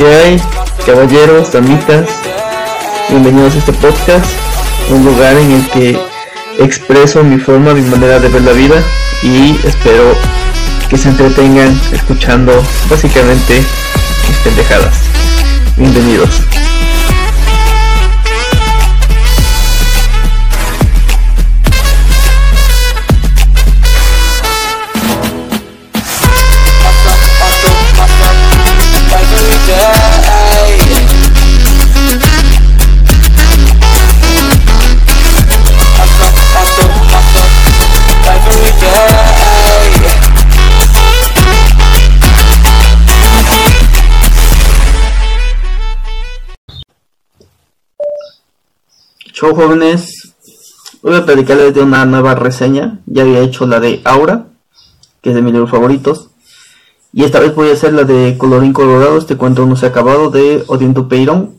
¿Qué hay, caballeros, damitas? Bienvenidos a este podcast, un lugar en el que expreso mi forma, mi manera de ver la vida y espero que se entretengan escuchando básicamente mis pendejadas. Bienvenidos. Chau jóvenes, voy a platicarles de una nueva reseña. Ya había hecho la de Aura, que es de mis libros favoritos. Y esta vez voy a hacer la de Colorín Colorado, este cuento no se ha acabado, de Odiento Peirón.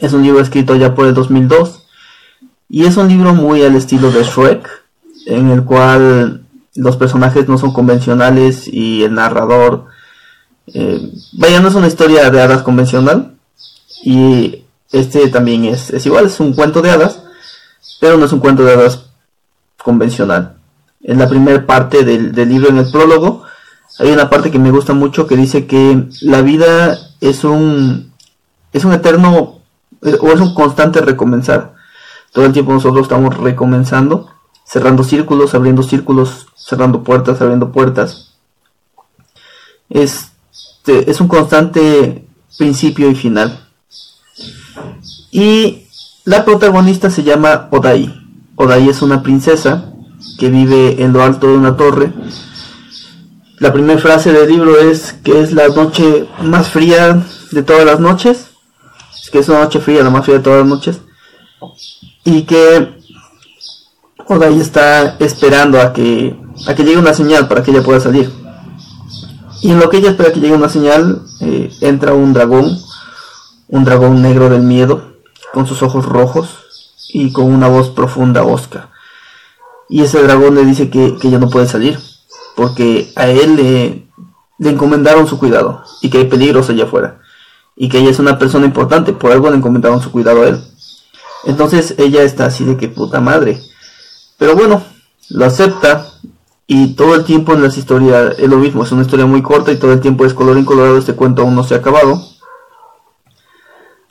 Es un libro escrito ya por el 2002. Y es un libro muy al estilo de Shrek, en el cual los personajes no son convencionales y el narrador... Eh, vaya, no es una historia de hadas convencional. Y este también es, es igual, es un cuento de hadas, pero no es un cuento de hadas convencional. En la primera parte del, libro, en el prólogo, hay una parte que me gusta mucho que dice que la vida es un, es un eterno o es un constante recomenzar. Todo el tiempo nosotros estamos recomenzando, cerrando círculos, abriendo círculos, cerrando puertas, abriendo puertas. Es, es un constante principio y final. Y la protagonista se llama Odai. Odai es una princesa que vive en lo alto de una torre. La primera frase del libro es que es la noche más fría de todas las noches. Es que es una noche fría, la más fría de todas las noches. Y que Odai está esperando a que, a que llegue una señal para que ella pueda salir. Y en lo que ella espera que llegue una señal, eh, entra un dragón, un dragón negro del miedo, con sus ojos rojos y con una voz profunda osca. Y ese dragón le dice que, que ya no puede salir, porque a él le, le encomendaron su cuidado y que hay peligros allá afuera. Y que ella es una persona importante, por algo le encomendaron su cuidado a él. Entonces ella está así de que puta madre. Pero bueno, lo acepta y todo el tiempo en las historias es lo mismo, es una historia muy corta y todo el tiempo es color incolorado, este cuento aún no se ha acabado.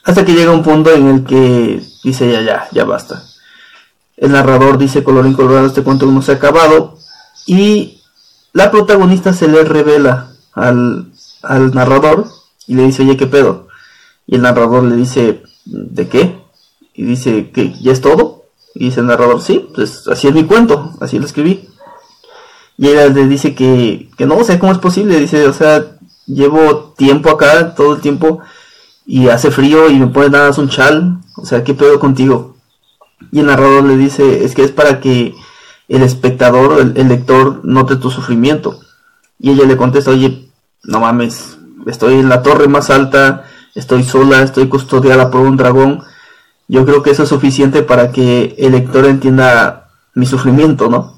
Hasta que llega un punto en el que dice ya, ya, ya basta. El narrador dice colorín colorado, este cuento no se ha acabado. Y la protagonista se le revela al, al narrador y le dice, oye, ¿qué pedo? Y el narrador le dice, ¿de qué? Y dice, ¿que ya es todo? Y dice el narrador, sí, pues así es mi cuento, así lo escribí. Y ella le dice que, que no, o sea, ¿cómo es posible? Dice, o sea, llevo tiempo acá, todo el tiempo y hace frío y me pones nada más un chal, o sea, ¿qué pedo contigo? Y el narrador le dice, es que es para que el espectador, el, el, lector, note tu sufrimiento. Y ella le contesta, oye, no mames, estoy en la torre más alta, estoy sola, estoy custodiada por un dragón. Yo creo que eso es suficiente para que el lector entienda mi sufrimiento, ¿no?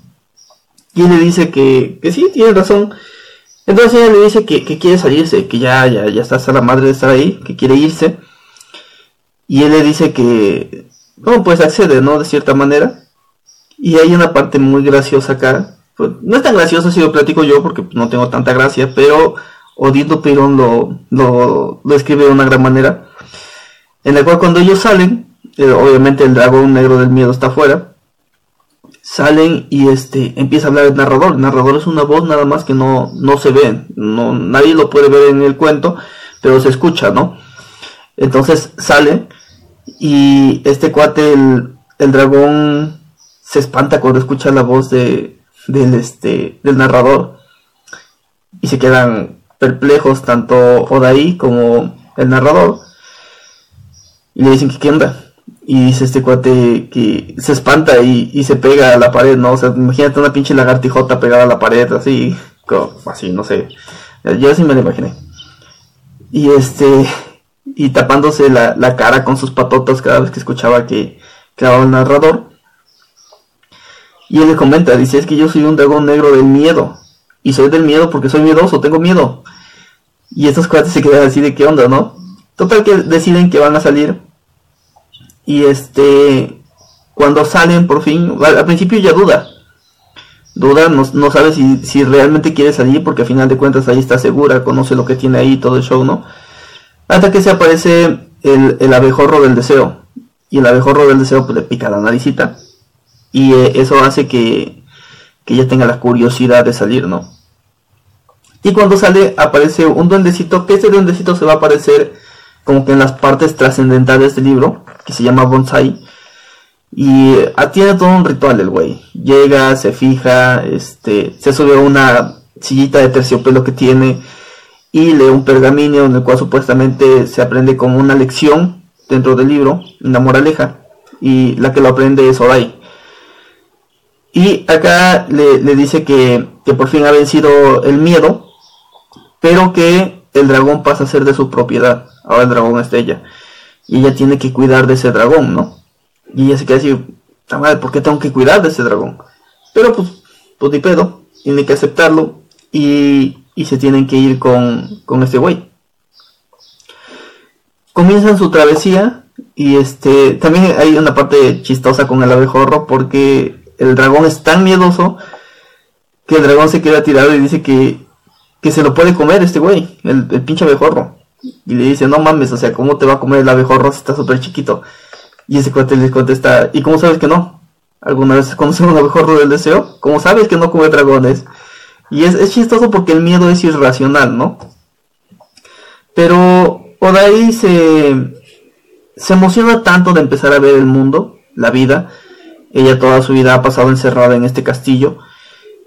Y le dice que, que sí, tiene razón, entonces ella le dice que, quiere salirse, que ya, ya, ya está hasta la madre de estar ahí, que quiere irse. Y él le dice que, no, pues accede, ¿no? De cierta manera. Y hay una parte muy graciosa acá. Pues, no es tan graciosa si lo platico yo porque no tengo tanta gracia, pero Odindo Perón lo, lo, lo escribe de una gran manera. En la cual cuando ellos salen, eh, obviamente el dragón negro del miedo está afuera salen y este empieza a hablar el narrador. El narrador es una voz nada más que no, no se ve, no, nadie lo puede ver en el cuento, pero se escucha, ¿no? Entonces sale y este cuate, el, el dragón, se espanta cuando escucha la voz de, del, este, del narrador y se quedan perplejos tanto Odaí como el narrador y le dicen que qué y dice este cuate que se espanta y, se pega a la pared, ¿no? O sea, imagínate una pinche lagartijota pegada a la pared, así, así, no sé. Yo así me lo imaginé. Y este, y tapándose la, la cara con sus patotas cada vez que escuchaba que clavaba el narrador. Y él le comenta, dice, es que yo soy un dragón negro del miedo. Y soy del miedo porque soy miedoso, tengo miedo. Y estos cuates se quedan así de qué onda, ¿no? Total que deciden que van a salir. Y este, cuando salen por fin, al, principio ya duda. Duda, no, no sabe si, si, realmente quiere salir porque al final de cuentas ahí está segura, conoce lo que tiene ahí, todo el show, ¿no? Hasta que se aparece el, el abejorro del deseo. Y el abejorro del deseo pues, le pica la naricita. Y eh, eso hace que, que ella tenga la curiosidad de salir, ¿no? Y cuando sale aparece un duendecito, que ese duendecito se va a aparecer como que en las partes trascendentales del libro, que se llama Bonsai. Y ah, tiene todo un ritual el güey. Llega, se fija, este, se sube a una sillita de terciopelo que tiene y lee un pergamino en el cual supuestamente se aprende como una lección dentro del libro, una moraleja. Y la que lo aprende es Orai. Y acá le, dice que, que por fin ha vencido el miedo pero que el dragón pasa a ser de su propiedad. Ahora el dragón es. Y ella tiene que cuidar de ese dragón, ¿no? Y ella se queda así, madre, ¿por qué tengo que cuidar de ese dragón? Pero pues, pues ni pedo, tiene que aceptarlo y, y se tienen que ir con, con este güey. Comienzan su travesía y este también hay una parte chistosa con el abejorro porque el dragón es tan miedoso que el dragón se queda tirado y dice que que se lo puede comer este güey, el, pinche abejorro. Y le dice, no mames, o sea, ¿cómo te va a comer el abejorro si está súper chiquito? Y ese cuate le contesta, ¿y cómo sabes que no? ¿Alguna vez conoces un abejorro del deseo? ¿Cómo sabes que no come dragones? Y es, es chistoso porque el miedo es irracional, ¿no? Pero ahí se, se emociona tanto de empezar a ver el mundo, la vida. Ella toda su vida ha pasado encerrada en este castillo.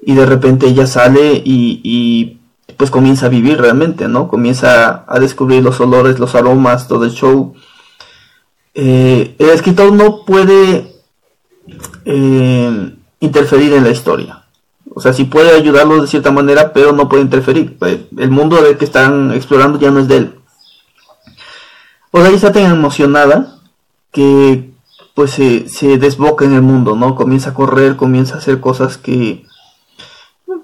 Y de repente ella sale y pues comienza a vivir realmente, ¿no? Comienza a descubrir los olores, los aromas, todo el show. Eh, el escritor no puede eh, interferir en la historia. O sea, sí puede ayudarlo de cierta manera, pero no puede interferir. Pues, el mundo del que están explorando ya no es de él. O sea, está tan emocionada que pues se, se desboca en el mundo, ¿no? Comienza a correr, comienza a hacer cosas que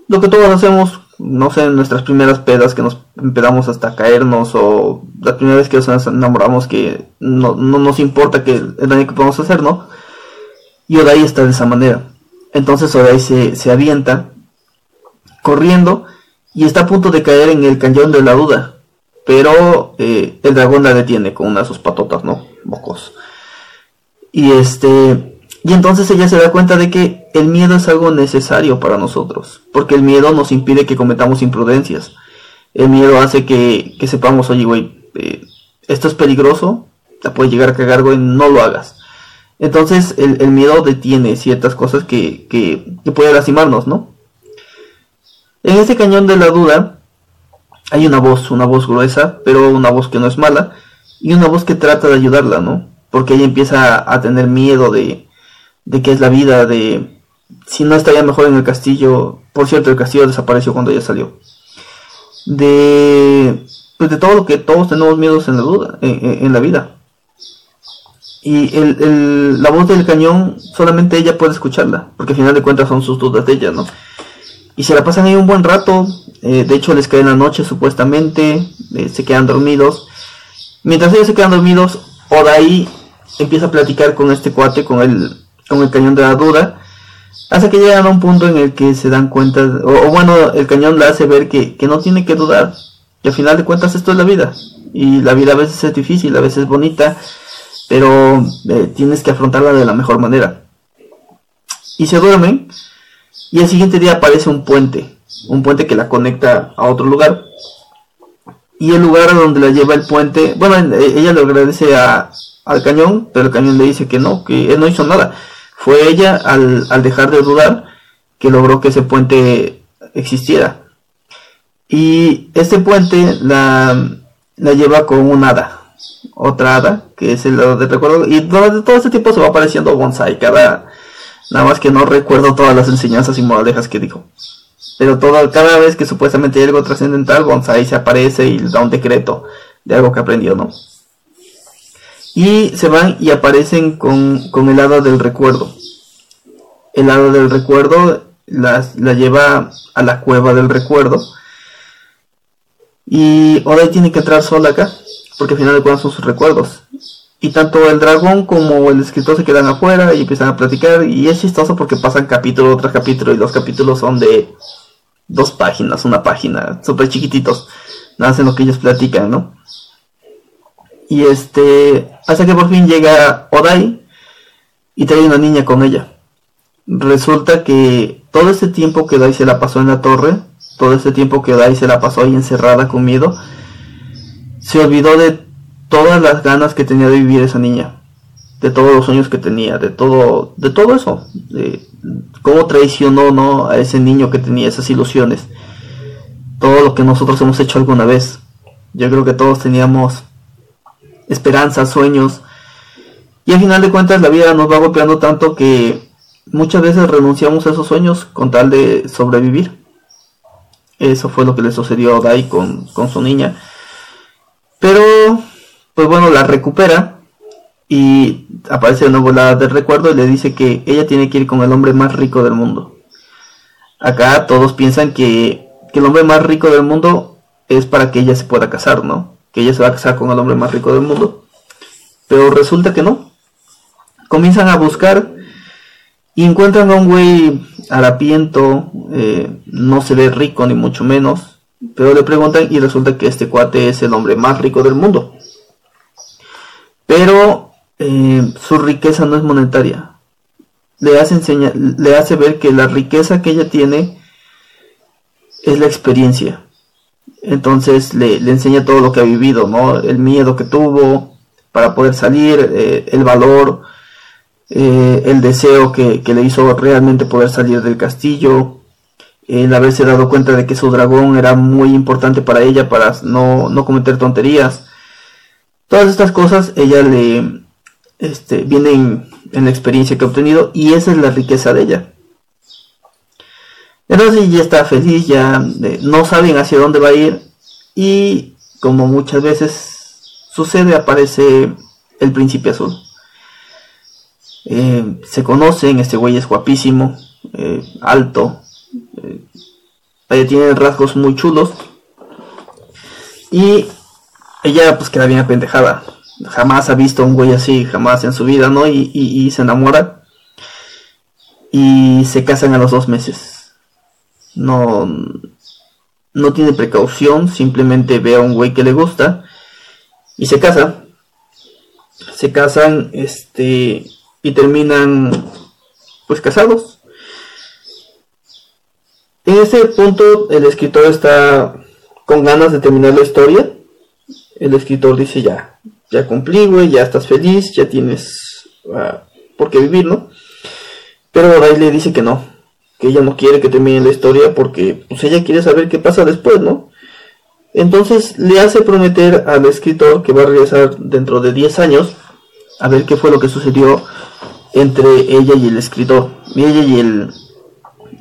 lo que todos hacemos no sé, nuestras primeras pedas que nos empezamos hasta caernos o la primera vez que nos enamoramos que no, nos importa que el daño que podemos hacer, ¿no? Y Odai está de esa manera. Entonces Odai se, se avienta corriendo y está a punto de caer en el cañón de la duda. Pero eh, el dragón la detiene con una de sus patotas, ¿no? Bocos. Y este y entonces ella se da cuenta de que el miedo es algo necesario para nosotros, porque el miedo nos impide que cometamos imprudencias. El miedo hace que, sepamos, oye, güey, eh, esto es peligroso, te puede llegar a cagar, güey, no lo hagas. Entonces el, miedo detiene ciertas cosas que, que, que puede lastimarnos, ¿no? En este cañón de la duda hay una voz, una voz gruesa, pero una voz que no es mala, y una voz que trata de ayudarla, ¿no? Porque ella empieza a tener miedo de, de qué es la vida, de si no estaría mejor en el castillo. Por cierto, el castillo desapareció cuando ella salió. De, pues de todo lo que todos tenemos miedos en la duda, en, la vida. Y el, la voz del cañón solamente ella puede escucharla, porque al final de cuentas son sus dudas de ella, ¿no? Y se la pasan ahí un buen rato, eh, de hecho les cae en la noche supuestamente, eh, se quedan dormidos. Mientras ellos se quedan dormidos, ahí empieza a platicar con este cuate, con el, con el cañón de la duda, hasta que llegan a un punto en el que se dan cuenta, o, bueno, el cañón le hace ver que, no tiene que dudar, que al final de cuentas esto es la vida, y la vida a veces es difícil, a veces es bonita, pero eh, tienes que afrontarla de la mejor manera. Y se duermen, y el siguiente día aparece un puente, un puente que la conecta a otro lugar. Y el lugar a donde la lleva el puente, bueno, ella le agradece a, al cañón, pero el cañón le dice que no, que él no hizo nada. Fue ella, al, dejar de dudar, que logró que ese puente existiera. Y este puente la, la lleva con un hada, otra hada, que es el de recuerdo. Y durante todo este tiempo se va apareciendo Bonsai, cada, nada más que no recuerdo todas las enseñanzas y moralejas que dijo. Pero todo, cada vez que supuestamente hay algo trascendental, Bonsai se aparece y da un decreto de algo que aprendió, ¿no? Y se van y aparecen con, con el hada del recuerdo. El hada del recuerdo la lleva a la cueva del recuerdo. Y Odai tiene que entrar sola acá, porque al final de cuentas son sus recuerdos. Y tanto el dragón como el escritor se quedan afuera y empiezan a platicar. Y es chistoso porque pasan capítulo tras capítulo y los capítulos son de dos páginas, una página, súper chiquititos. Nada hacen lo que ellos platican, ¿no? Y este, hasta que por fin llega Odai y trae una niña con ella. Resulta que todo este tiempo que Odai se la pasó en la torre, todo este tiempo que Odai se la pasó ahí encerrada con miedo, se olvidó de todas las ganas que tenía de vivir esa niña, de todos los sueños que tenía, de todo, de todo eso, de cómo traicionó ¿no? a ese niño que tenía esas ilusiones, todo lo que nosotros hemos hecho alguna vez. Yo creo que todos teníamos esperanzas, sueños, y al final de cuentas la vida nos va golpeando tanto que muchas veces renunciamos a esos sueños con tal de sobrevivir. Eso fue lo que le sucedió a Dai con, con su niña. Pero pues bueno, la recupera y aparece una volada de recuerdo y le dice que ella tiene que ir con el hombre más rico del mundo. Acá todos piensan que, que el hombre más rico del mundo es para que ella se pueda casar, ¿no? Que ella se va a casar con el hombre más rico del mundo. Pero resulta que no. Comienzan a buscar y encuentran a un güey harapiento, eh, no se ve rico ni mucho menos, pero le preguntan y resulta que este cuate es el hombre más rico del mundo. Pero eh, su riqueza no es monetaria. Le hace, le hace ver que la riqueza que ella tiene es la experiencia. Entonces le, enseña todo lo que ha vivido, ¿no? El miedo que tuvo para poder salir, eh, el valor, eh, el deseo que, le hizo realmente poder salir del castillo, el haberse dado cuenta de que su dragón era muy importante para ella para no, no cometer tonterías. Todas estas cosas ella le este, vienen en la experiencia que ha obtenido y esa es la riqueza de ella. Entonces ella está feliz, ya no saben hacia dónde va a ir y como muchas veces sucede aparece el príncipe azul. Eh, se conocen, este güey es guapísimo, eh, alto, eh, tiene rasgos muy chulos y ella pues queda bien apendejada. Jamás ha visto a un güey así, jamás en su vida, ¿no? Y, se enamora. Y se casan a los dos meses. No, no tiene precaución, simplemente ve a un güey que le gusta y se casa. Se casan, este, y terminan, pues casados. En ese punto el escritor está con ganas de terminar la historia el escritor dice ya, ya cumplí, güey, ya estás feliz, ya tienes uh, por qué vivir, ¿no? Pero le dice que no, ella no quiere que termine la historia porque pues ella quiere saber qué pasa después, ¿no? Entonces le hace prometer al escritor que va a regresar dentro de 10 años a ver qué fue lo que sucedió entre ella y el escritor, y ella y el,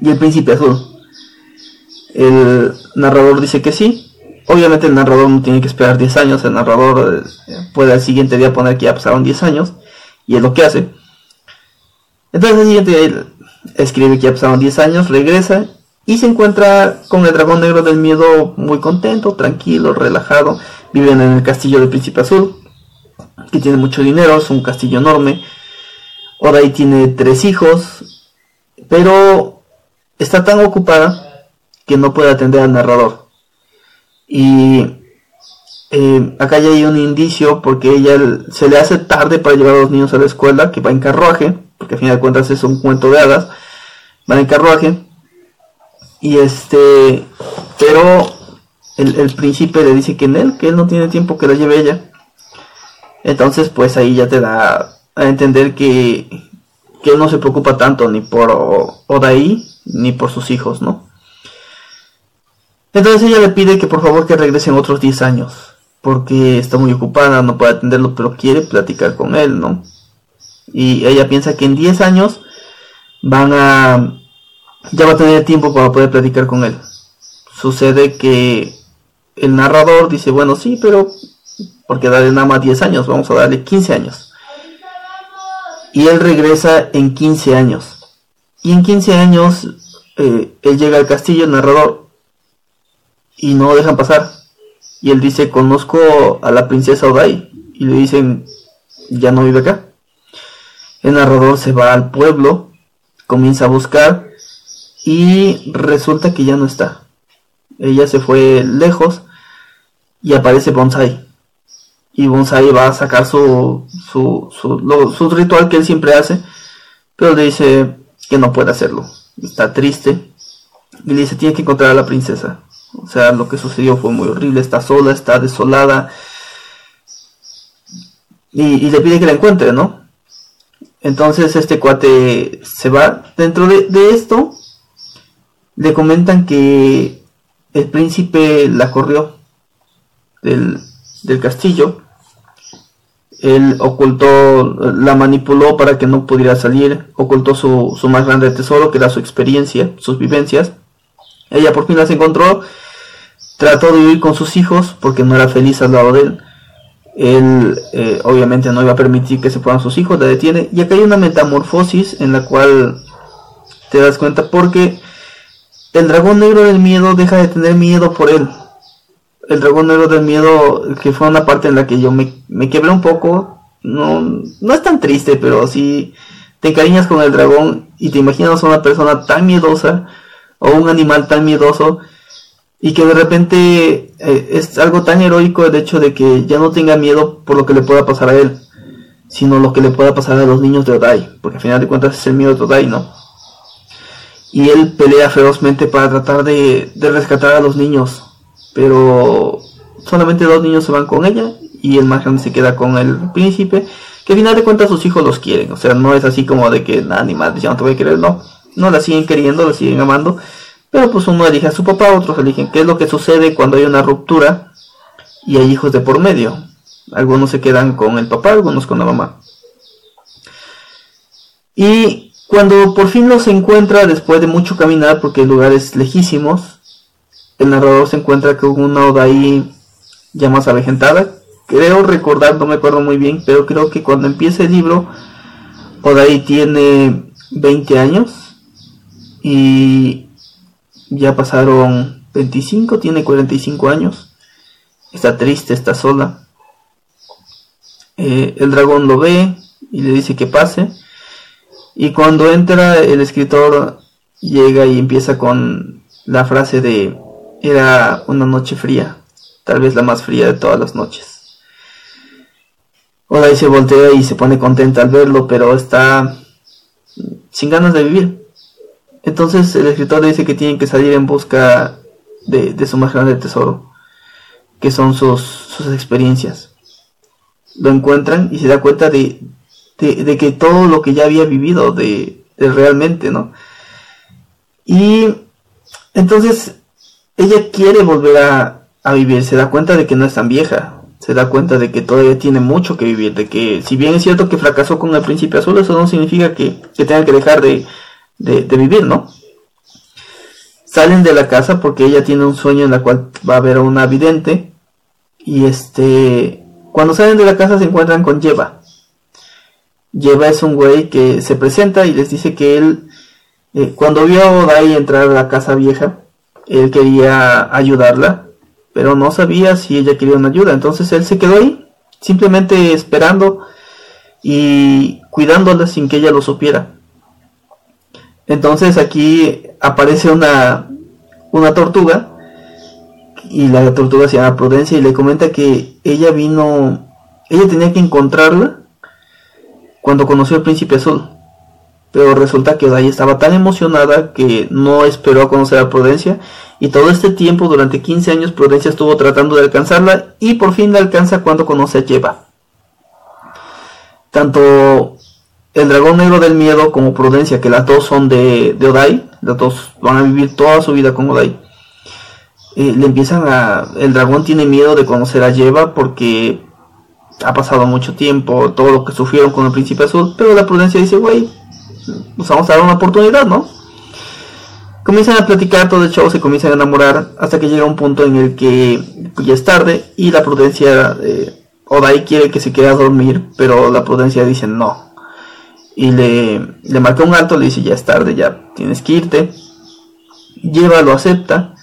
y el príncipe azul. El narrador dice que sí, Obviamente el narrador no tiene que esperar 10 años, el narrador eh, puede al siguiente día poner que ya pasaron 10 años, y es lo que hace. Entonces el siguiente escribe que ya pasaron 10 años, regresa y se encuentra con el dragón negro del miedo muy contento, tranquilo, relajado. Viven en el castillo del príncipe azul, que tiene mucho dinero, es un castillo enorme. ahí tiene tres hijos, pero está tan ocupada que no puede atender al narrador. Y eh, acá ya hay un indicio porque ella se le hace tarde para llevar a los niños a la escuela, que va en carruaje, porque al final de cuentas es un cuento de hadas, va en carruaje. Y este, pero el, príncipe le dice que en él, que él no tiene tiempo que la lleve ella. Entonces, pues ahí ya te da a entender que, que él no se preocupa tanto ni por Odaí ni por sus hijos, ¿no? Entonces ella le pide que por favor que regresen otros 10 años, porque está muy ocupada, no puede atenderlo, pero quiere platicar con él, ¿no? Y ella piensa que en 10 años van a... ya va a tener tiempo para poder platicar con él. Sucede que el narrador dice, bueno, sí, pero porque darle nada más 10 años, vamos a darle 15 años. Y él regresa en 15 años. Y en 15 años eh, él llega al castillo, el narrador, y no dejan pasar. Y él dice, conozco a la princesa Odai. Y le dicen, ya no vive acá. El narrador se va al pueblo, comienza a buscar y resulta que ya no está. Ella se fue lejos y aparece Bonsai. Y Bonsai va a sacar su, su, su, ritual que él siempre hace, pero le dice que no puede hacerlo. Está triste y le dice, tiene que encontrar a la princesa. O sea, lo que sucedió fue muy horrible, está sola, está desolada. Y, le pide que la encuentre, ¿no? Entonces este cuate se va. Dentro de, esto, le comentan que el príncipe la corrió del, del castillo. Él ocultó, la manipuló para que no pudiera salir, ocultó su, su más grande tesoro, que era su experiencia, sus vivencias. Ella por fin las encontró, trató de vivir con sus hijos porque no era feliz al lado de él. Él eh, obviamente no iba a permitir que se fueran sus hijos, la detiene. Y acá hay una metamorfosis en la cual te das cuenta porque el dragón negro del miedo deja de tener miedo por él. El dragón negro del miedo, que fue una parte en la que yo me, me quebré un poco, no, no es tan triste, pero si te encariñas con el dragón y te imaginas a una persona tan miedosa o un animal tan miedoso y que de repente eh, es algo tan heroico el hecho de que ya no tenga miedo por lo que le pueda pasar a él, sino lo que le pueda pasar a los niños de Odai, porque al final de cuentas es el miedo de Odai, ¿no? y él pelea ferozmente para tratar de, rescatar a los niños, pero solamente dos niños se van con ella y el más se queda con el príncipe, que al final de cuentas sus hijos los quieren, o sea, no es así como de que nada, ni más, ya no te voy a querer, no, no la siguen queriendo, la siguen amando, pero pues uno elige a su papá, otros eligen qué es lo que sucede cuando hay una ruptura y hay hijos de por medio. Algunos se quedan con el papá, algunos con la mamá. Y cuando por fin los encuentra, después de mucho caminar, porque lugares lejísimos, el narrador se encuentra con una ahí ya más avejentada. Creo recordar, no me acuerdo muy bien, pero creo que cuando empieza el libro, Odai tiene 20 años y ya pasaron 25, tiene 45 años. Está triste, está sola. Eh, el dragón lo ve y le dice que pase y cuando entra el escritor llega y empieza con la frase de era una noche fría, tal vez la más fría de todas las noches. Oda se voltea y se pone contenta al verlo, pero está sin ganas de vivir. Entonces el escritor le dice que tienen que salir en busca de, su más grande tesoro, que son sus, sus experiencias. Lo encuentran y se da cuenta de, de, que todo lo que ya había vivido de, realmente, ¿no? Y entonces ella quiere volver a, vivir, se da cuenta de que no es tan vieja, se da cuenta de que todavía tiene mucho que vivir, de que si bien es cierto que fracasó con el príncipe azul, eso no significa que, tenga que dejar de, de, vivir, ¿no? Salen de la casa porque ella tiene un sueño en la cual va a ver a una vidente y este, cuando salen de la casa se encuentran con Yeva. Lleva es un güey que se presenta y les dice que él, eh, cuando vio a Odai entrar a la casa vieja, él quería ayudarla, pero no sabía si ella quería una ayuda. Entonces él se quedó ahí, simplemente esperando y cuidándola sin que ella lo supiera. Entonces aquí aparece una, una tortuga y la tortuga se llama Prudencia y le comenta que ella vino, ella tenía que encontrarla cuando conoció al príncipe azul. Pero resulta que Odai estaba tan emocionada que no esperó a conocer a Prudencia y todo este tiempo, durante 15 años, Prudencia estuvo tratando de alcanzarla y por fin la alcanza cuando conoce a Yeva. Tanto el dragón negro del miedo como Prudencia, que las dos son de, Odai, las dos van a vivir toda su vida con Odai. Eh, le empiezan a... El dragón tiene miedo de conocer a Yeva porque ha pasado mucho tiempo, todo lo que sufrieron con el príncipe azul, pero la prudencia dice, güey, pues vamos a dar una oportunidad, ¿no? Comienzan a platicar, todo el show se comienzan a enamorar, hasta que llega un punto en el que pues, ya es tarde y la prudencia, eh, Odai quiere que se quede a dormir, pero la prudencia dice no. Y le, le marca un alto, le dice ya es tarde, ya tienes que irte. Lleva, lo acepta.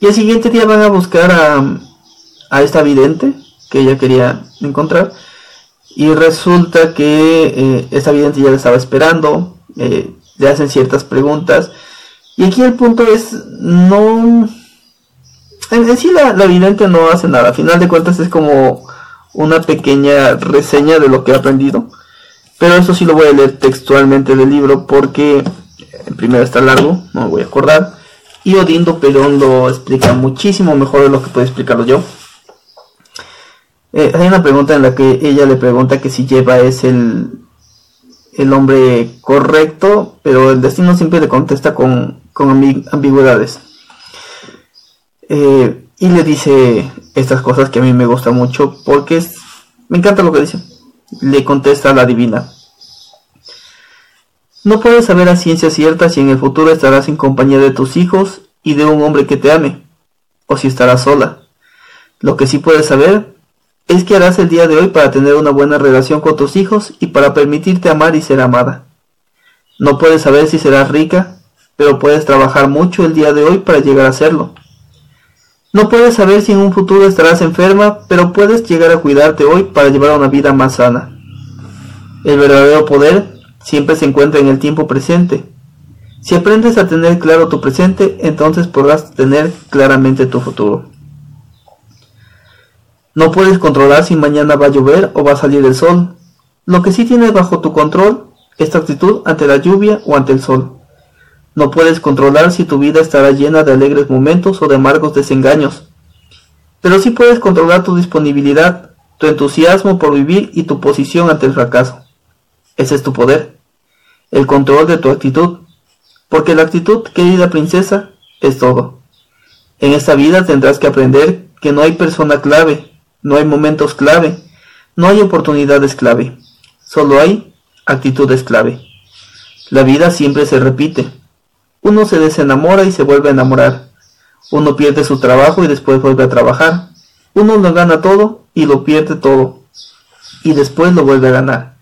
Y el siguiente día van a buscar a, a esta vidente que ella quería encontrar y resulta que eh, esta vidente ya le estaba esperando, eh, le hacen ciertas preguntas y aquí el punto es no en, sí la, la vidente no hace nada, a final de cuentas es como una pequeña reseña de lo que he aprendido pero eso sí lo voy a leer textualmente del libro porque primero está largo, no me voy a acordar. Y Odindo Perón lo explica muchísimo mejor de lo que puedo explicarlo yo. Eh, hay una pregunta en la que ella le pregunta que si Lleva es el, el hombre correcto, pero el destino siempre le contesta con, con ambigüedades. Eh, y le dice estas cosas que a mí me gusta mucho porque es, me encanta lo que dice. Le contesta la divina. No puedes saber a ciencia cierta si en el futuro estarás en compañía de tus hijos y de un hombre que te ame, o si estarás sola. Lo que sí puedes saber es que harás el día de hoy para tener una buena relación con tus hijos y para permitirte amar y ser amada. No puedes saber si serás rica, pero puedes trabajar mucho el día de hoy para llegar a serlo. No puedes saber si en un futuro estarás enferma, pero puedes llegar a cuidarte hoy para llevar una vida más sana. El verdadero poder siempre se encuentra en el tiempo presente. Si aprendes a tener claro tu presente, entonces podrás tener claramente tu futuro. No puedes controlar si mañana va a llover o va a salir el sol. Lo que sí tienes bajo tu control es tu actitud ante la lluvia o ante el sol. No puedes controlar si tu vida estará llena de alegres momentos o de amargos desengaños. Pero sí puedes controlar tu disponibilidad, tu entusiasmo por vivir y tu posición ante el fracaso. Ese es tu poder. El control de tu actitud. Porque la actitud, querida princesa, es todo. En esta vida tendrás que aprender que no hay persona clave, no hay momentos clave, no hay oportunidades clave. Solo hay actitudes clave. La vida siempre se repite. Uno se desenamora y se vuelve a enamorar. Uno pierde su trabajo y después vuelve a trabajar. Uno lo gana todo y lo pierde todo. Y después lo vuelve a ganar.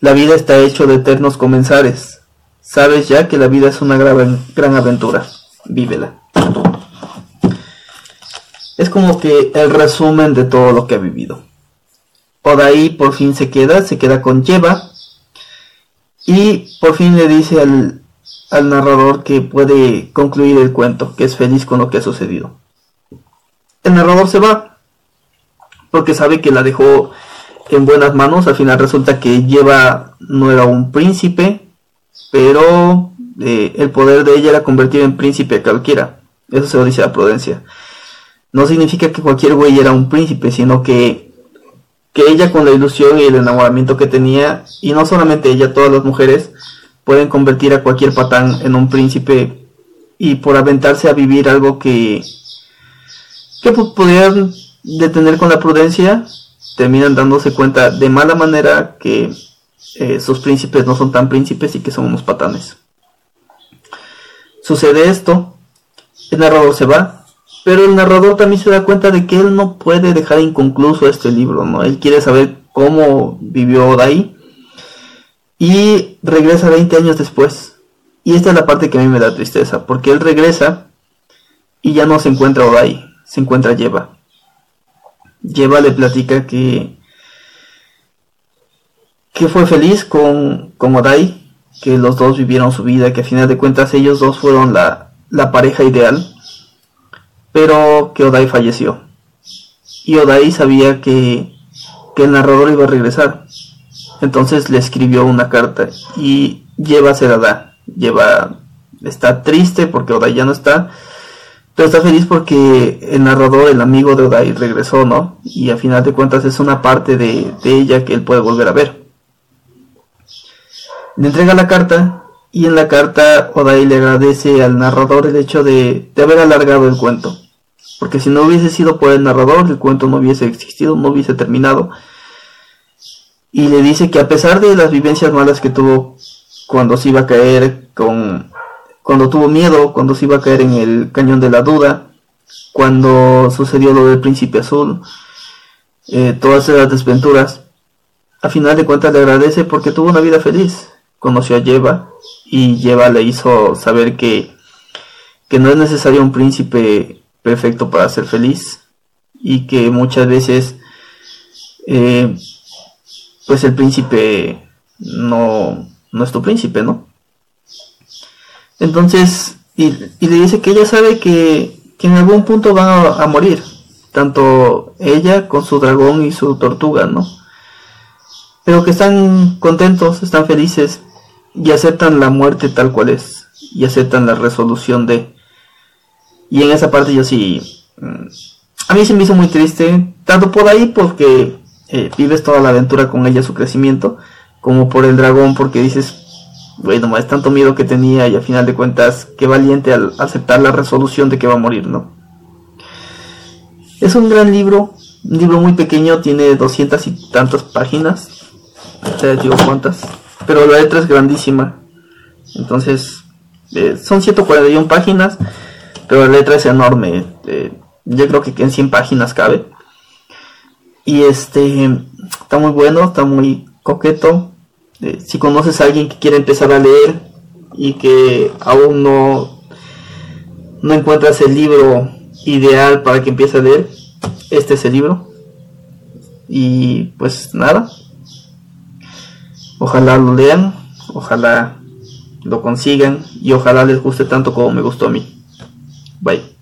La vida está hecho de eternos comenzares. Sabes ya que la vida es una gran, gran aventura. Vívela. Es como que el resumen de todo lo que ha vivido. ahí por fin se queda, se queda con Yeva. Y por fin le dice al, al narrador que puede concluir el cuento, que es feliz con lo que ha sucedido. El narrador se va porque sabe que la dejó en buenas manos. Al final resulta que lleva no era un príncipe, pero eh, el poder de ella era convertir en príncipe cualquiera. Eso se lo dice a Prudencia. No significa que cualquier güey era un príncipe, sino que, que ella con la ilusión y el enamoramiento que tenía, y no solamente ella, todas las mujeres, pueden convertir a cualquier patán en un príncipe y por aventarse a vivir algo que que podrían detener con la prudencia terminan dándose cuenta de mala manera que eh, sus príncipes no son tan príncipes y que son unos patanes. Sucede esto el narrador se va pero el narrador también se da cuenta de que él no puede dejar inconcluso este libro no él quiere saber cómo vivió Dai y regresa 20 años después. Y esta es la parte que a mí me da tristeza, porque él regresa y ya no se encuentra Odai, se encuentra Lleva. Lleva le platica que, que fue feliz con, con Odai, que los dos vivieron su vida, que a final de cuentas ellos dos fueron la, la pareja ideal, pero que Odai falleció. Y Odai sabía que, que el narrador iba a regresar, entonces le escribió una carta y lleva a da. Lleva, está triste porque Odai ya no está, pero está feliz porque el narrador, el amigo de Odai, regresó, ¿no? Y a final de cuentas es una parte de, ella que él puede volver a ver. Le entrega la carta y en la carta Odai le agradece al narrador el hecho de haber alargado el cuento. Porque si no hubiese sido por el narrador, el cuento no hubiese existido, no hubiese terminado y le dice que a pesar de las vivencias malas que tuvo cuando se iba a caer con cuando tuvo miedo, cuando se iba a caer en el cañón de la duda, cuando sucedió lo del príncipe azul, eh, todas esas desventuras, a final de cuentas le agradece porque tuvo una vida feliz, conoció a Yeva y Yeva le hizo saber que, que no es necesario un príncipe perfecto para ser feliz, y que muchas veces eh, pues el príncipe no, no es tu príncipe, ¿no? Entonces, y, le dice que ella sabe que, en algún punto van a, morir, tanto ella con su dragón y su tortuga, ¿no? Pero que están contentos, están felices y aceptan la muerte tal cual es y aceptan la resolución de... Y en esa parte yo sí... Mm, a mí se me hizo muy triste, tanto por ahí porque eh, vives toda la aventura con ella, su crecimiento, como por el dragón porque dices, bueno, más tanto miedo que tenía y a final de cuentas, qué valiente al aceptar la resolución de que va a morir, ¿no? Es un gran libro, un libro muy pequeño, tiene doscientas y tantas páginas, te digo cuántas, pero la letra es grandísima, entonces eh, son 141 páginas, pero la letra es enorme, eh, yo creo que en 100 páginas cabe. Y este está muy bueno, está muy coqueto, eh, si conoces a alguien que quiere empezar a leer y que aún no, no encuentras el libro ideal para que empiece a leer, este es el libro. Y pues nada, ojalá lo lean, ojalá lo consigan y ojalá les guste tanto como me gustó a mí. Bye.